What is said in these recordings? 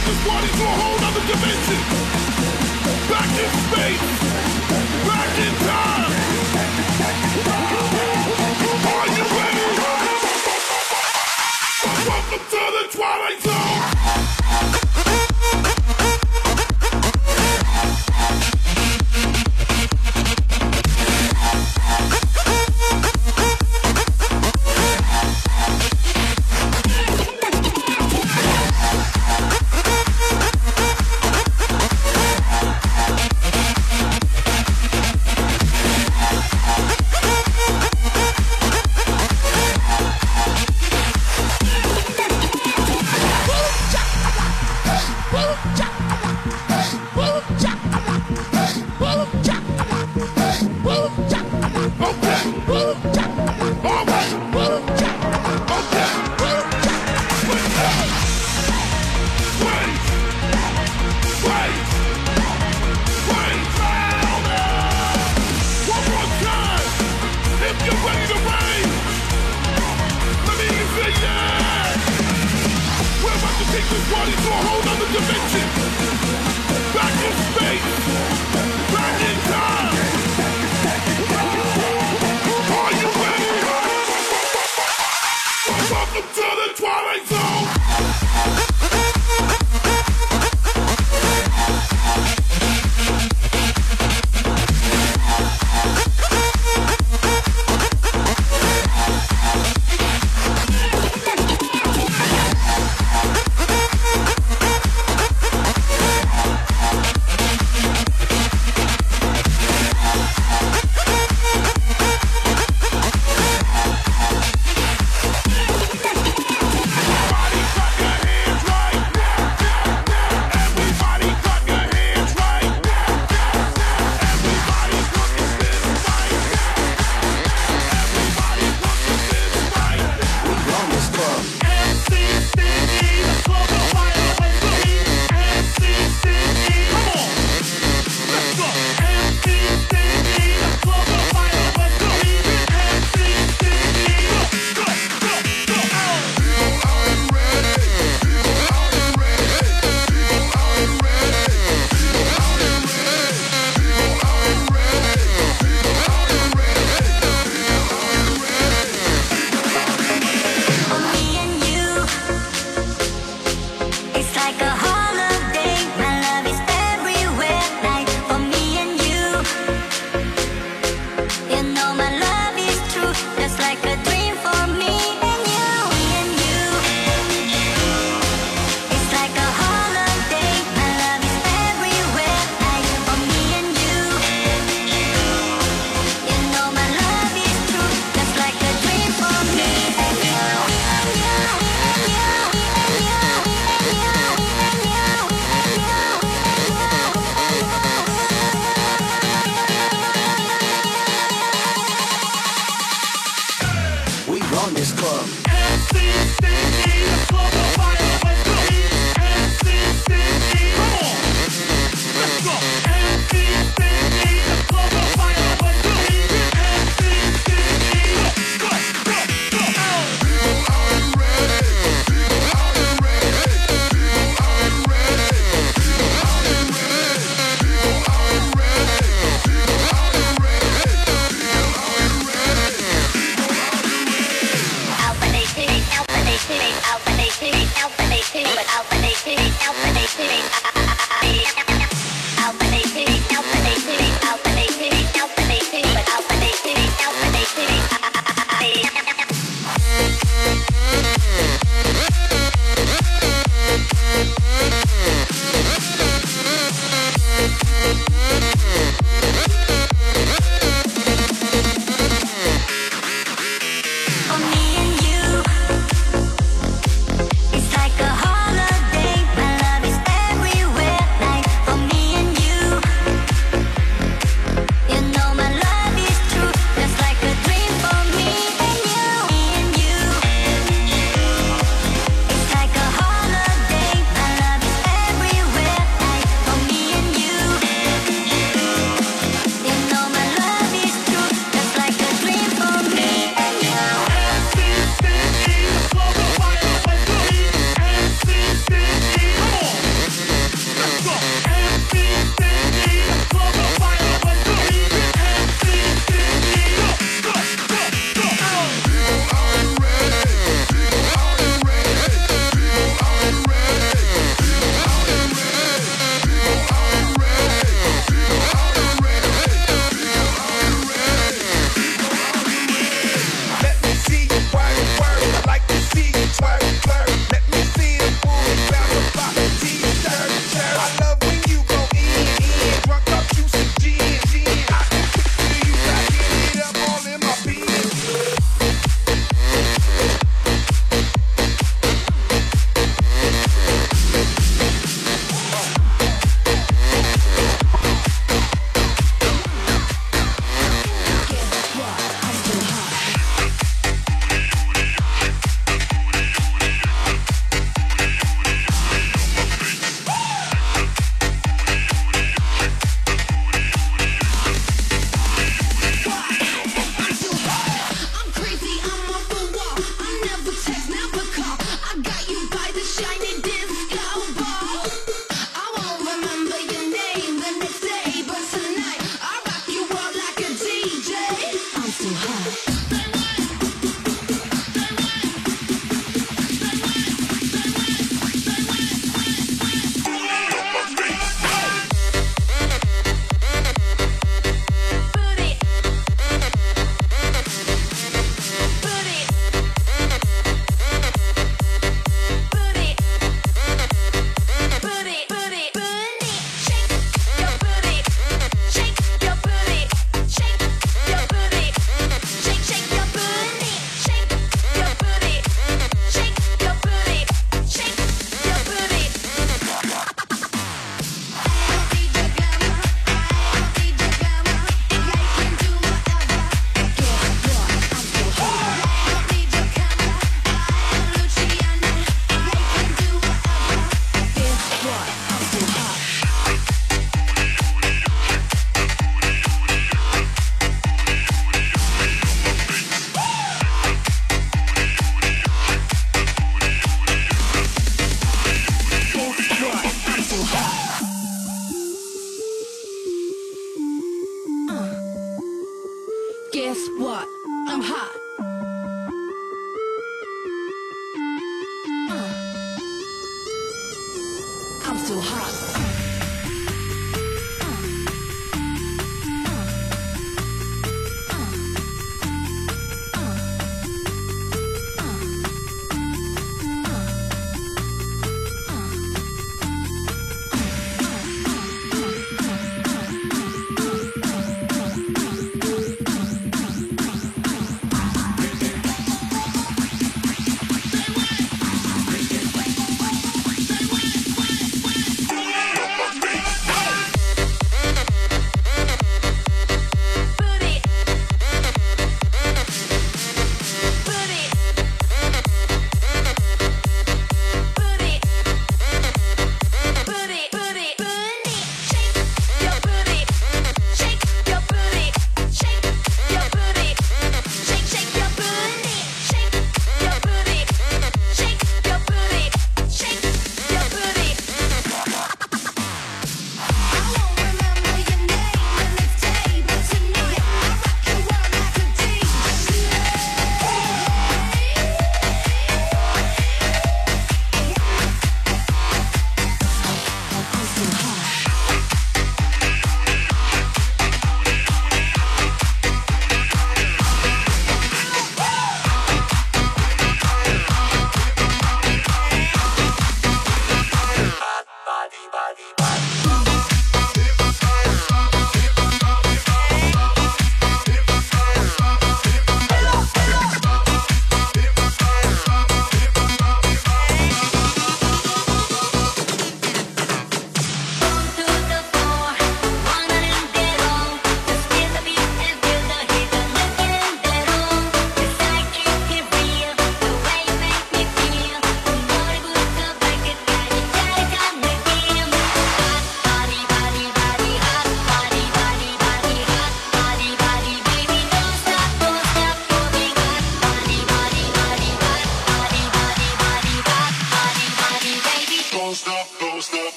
take this party to a whole other dimension. Back in space.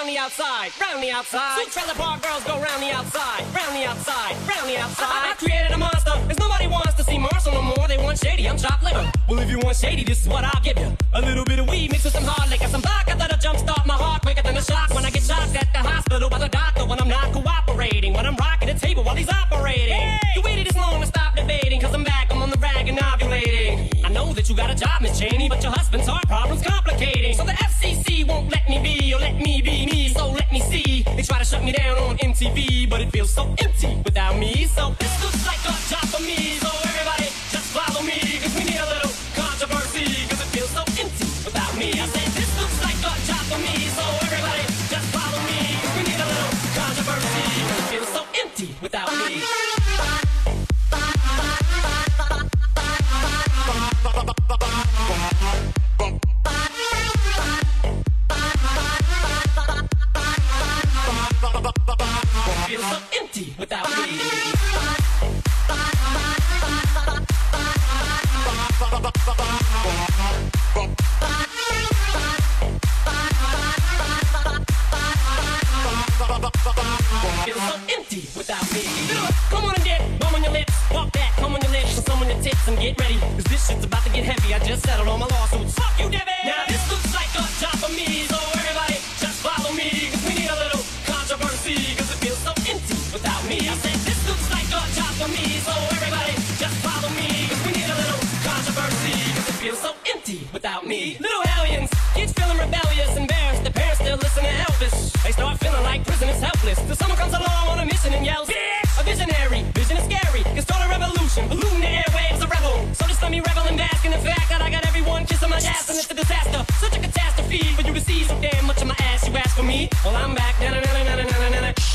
Round the outside, round the outside. Two trailer park girls go round the outside, round the outside, round the outside. I, I created a monster, cause nobody wants to see Marshall no more. They want shady, I'm chopped liver. Well, if you want shady, this is what I'll give you. A little bit of weed mixed with some hard liquor, some vodka that'll jumpstart my heart quicker than a shock when I get shocked at the hospital by the doctor when I'm not cooperating. When I'm rocking the table while he's operating. You waited this long to stop you got a job, Miss Cheney, but your husband's heart problem's complicating. So the FCC won't let me be, or let me be me, so let me see. They try to shut me down on MTV, but it feels so empty without me. So this looks like a job for me, so everybody just follow me, cause we need a little controversy, cause it feels so empty without me. I said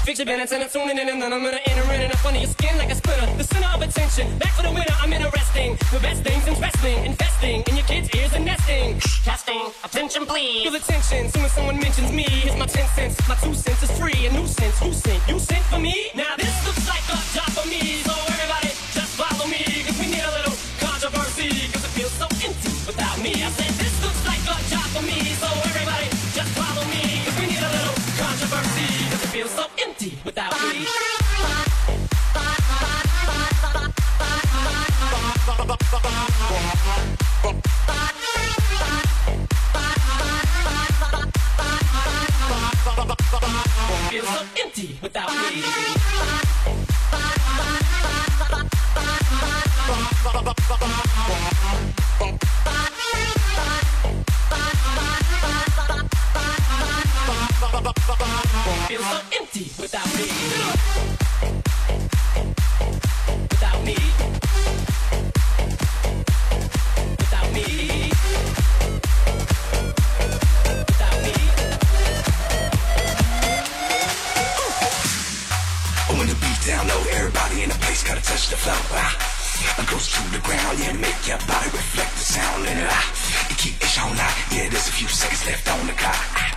Fix your minutes and I'm tuning in and then I'm gonna enter in and up under your skin like a splinter. The center of attention. Back for the winner, I'm interesting. The best things in wrestling, investing in your kids' ears and nesting. Casting, attention please. Feel the tension soon as someone mentions me. Here's my 10 cents. My two cents is free. A nuisance. Who sent? You sent for me? Now this looks like a job for me. So everybody just follow me. Cause we need a little controversy. Cause it feels so empty without me. I said this looks like a job for me. So everybody so empty without me. Feels so empty without me. Without me. Without me. Without me. Without me. When the beat down low, everybody in the place gotta touch the floor. Ah, it goes to the ground, yeah, make your body reflect the sound. And ah, you keep out, yeah, there's a few seconds left on the clock.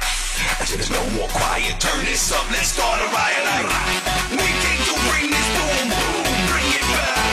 There's no more quiet. Turn this up. Let's start a riot. Like, we came to bring this boom, boom, bring it back.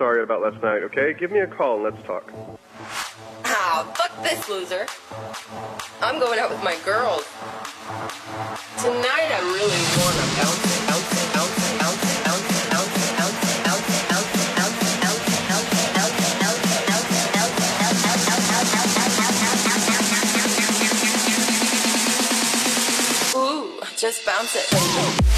Sorry about last night, okay? Give me a call and let's talk. Oh, Oh, fuck this loser. I'm going out with my girls. Tonight I really wanna bounce bounce it. Ooh, just bounce it,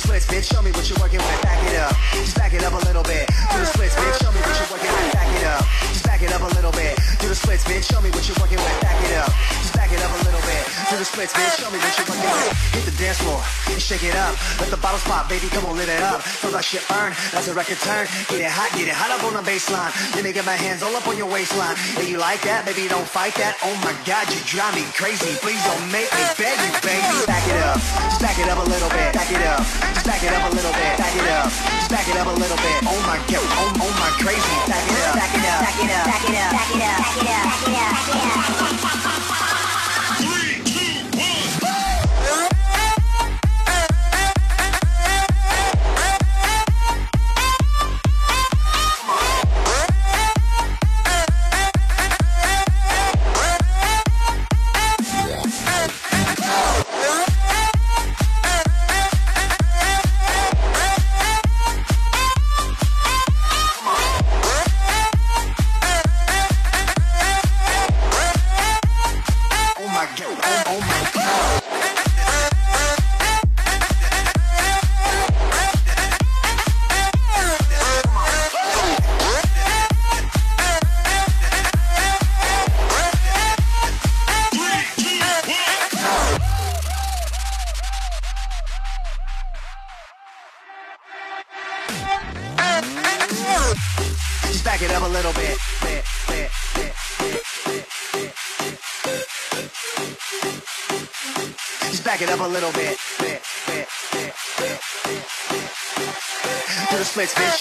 the splits, bitch. Show me what you're working with. Back it up, just back it up a little bit. Do the splits, bitch. Show me what you're working with. Back it up, just back it up a little bit. Do the splits, bitch. Show me what you're working with. Back it up, the splits, bitch. Show me what you're working with. Hit the dance floor shake it up. Let the bottles pop, baby. Come on, live it up. Feel that shit burn. That's a record turn. Get it hot, get it hot up on the baseline. Let me get my hands all up on your waistline. Hey, you like that? Baby, don't fight that. Oh my God, you drive me crazy. Please don't make me beg you, baby. Back it up, just back it up a little bit. Back it up, just back it up a little bit. Back it up, just back it up a little bit. Oh my God, oh, oh my crazy. Back it up, back it up, back it up, back it up, back it up, back it up, back it up.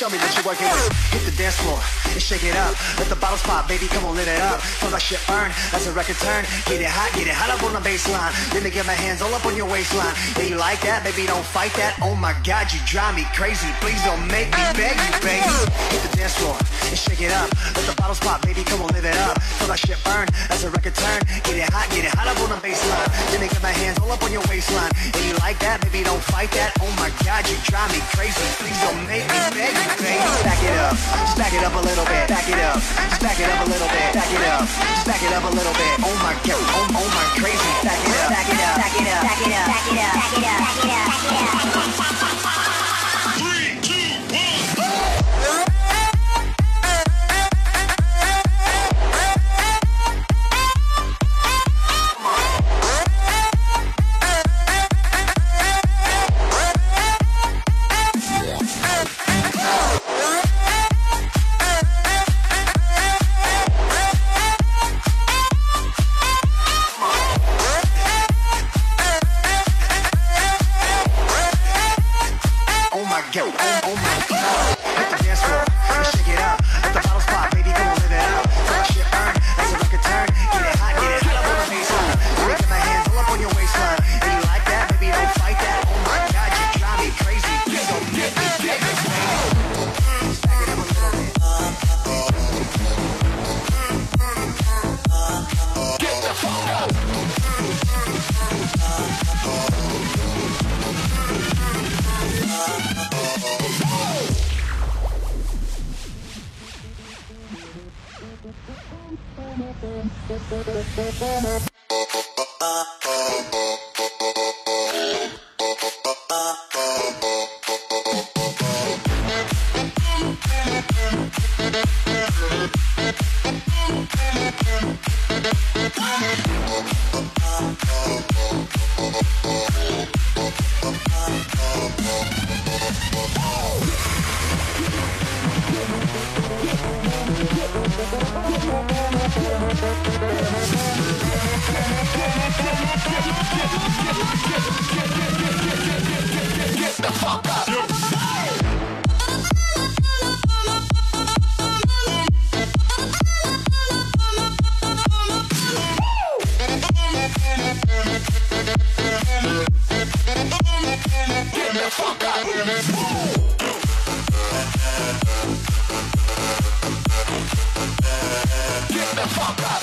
Show me what you're working with. Hit the dance floor and shake it up. Let the bottles pop, baby. Come on, lit it up. Feel that shit burn as the record turn. Get it hot, get it hot up on the baseline. Let me get my hands all up on your waistline. Yeah, you like that, baby? Don't fight that. Oh my God, you drive me crazy. Please don't make me beg you, baby. Hit the dance floor and shake it up. Let the bottles pop, baby. Come on, live it up. Feel that shit burn as the record turn. Get it hot, get it hot up on the baseline. Let me get my hands all up on your waistline. Baby? Don't fight that. Oh my God, you drive me crazy. Please don't make me beg you, baby. Back it up, back it up a little bit. Back it up, back it up a little bit. Back it up, back it up a little bit. Oh my God, oh, oh my crazy. Back it up, back it up, back it up, back it up, back it up, back it up, back it up, I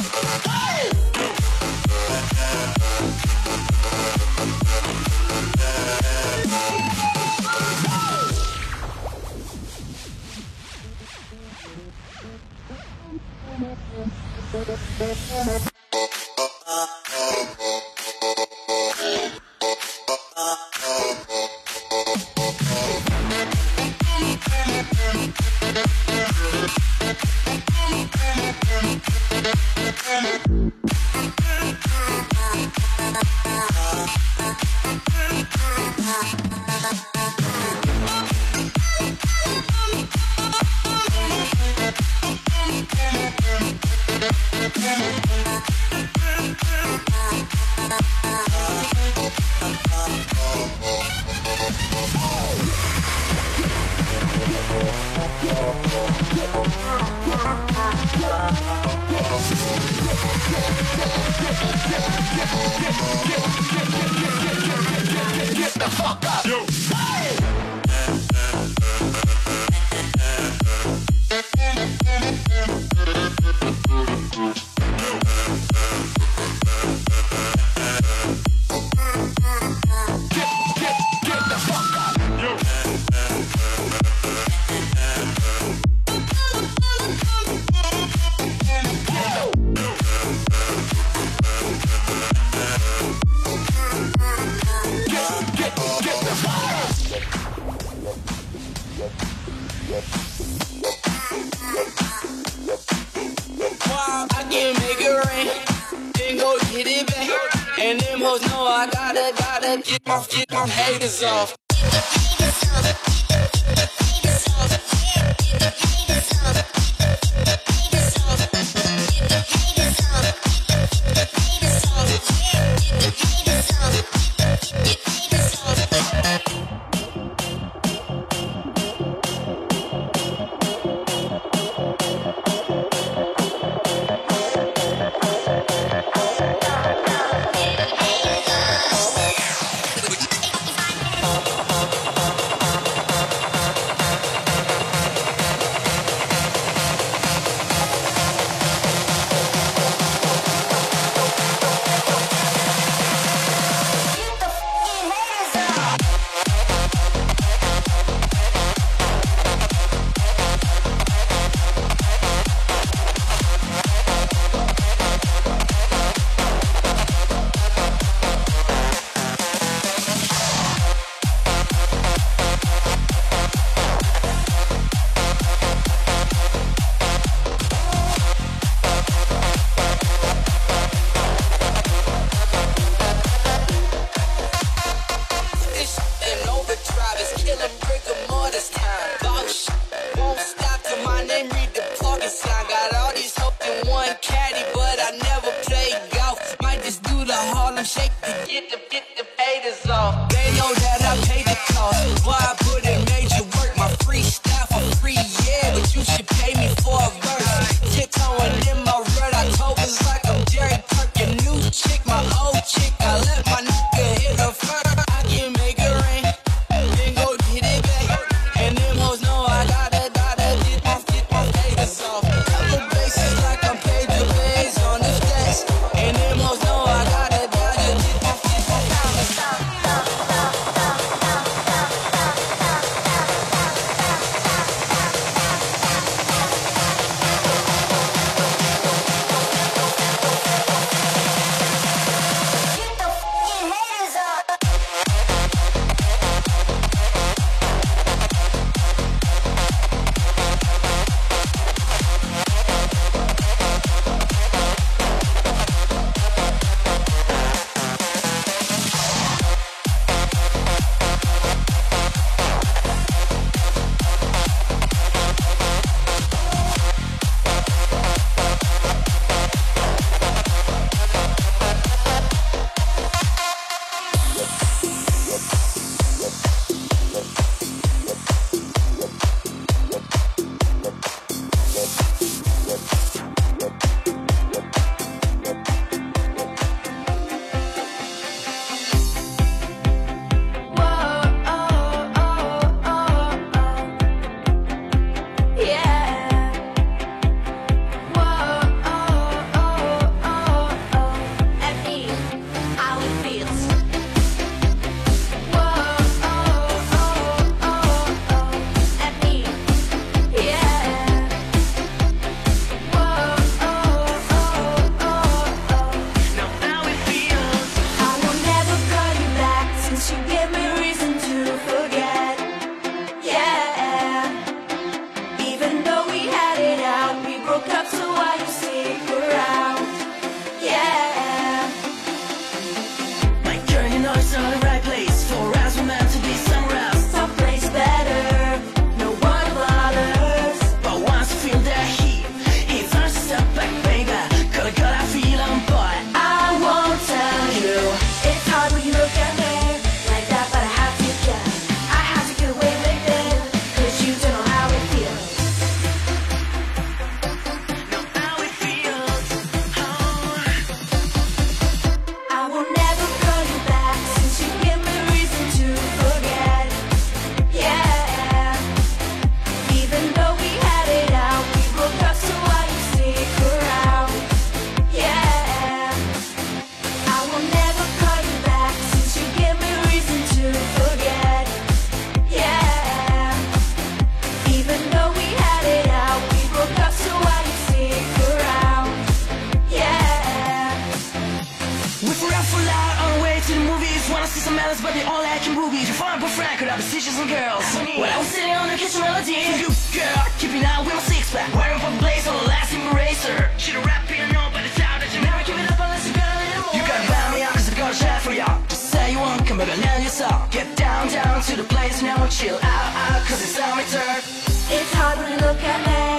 some manners, but they all acting boobies. You find but frank, could I be stitches and girls? When I was sitting on the kitchen melody, you girl, keeping out with my six pack, wearing for blaze on the last eraser. Should've rap here, no, but it's out that you never give it up unless you got a little more. You gotta buy me out, cause I got a shot for ya. Just say you want, come baby, land yourself. Get down, down to the place, now we'll chill out, out, cause it's on my turn. It's hard when you look at me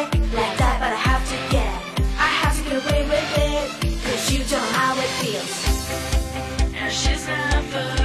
And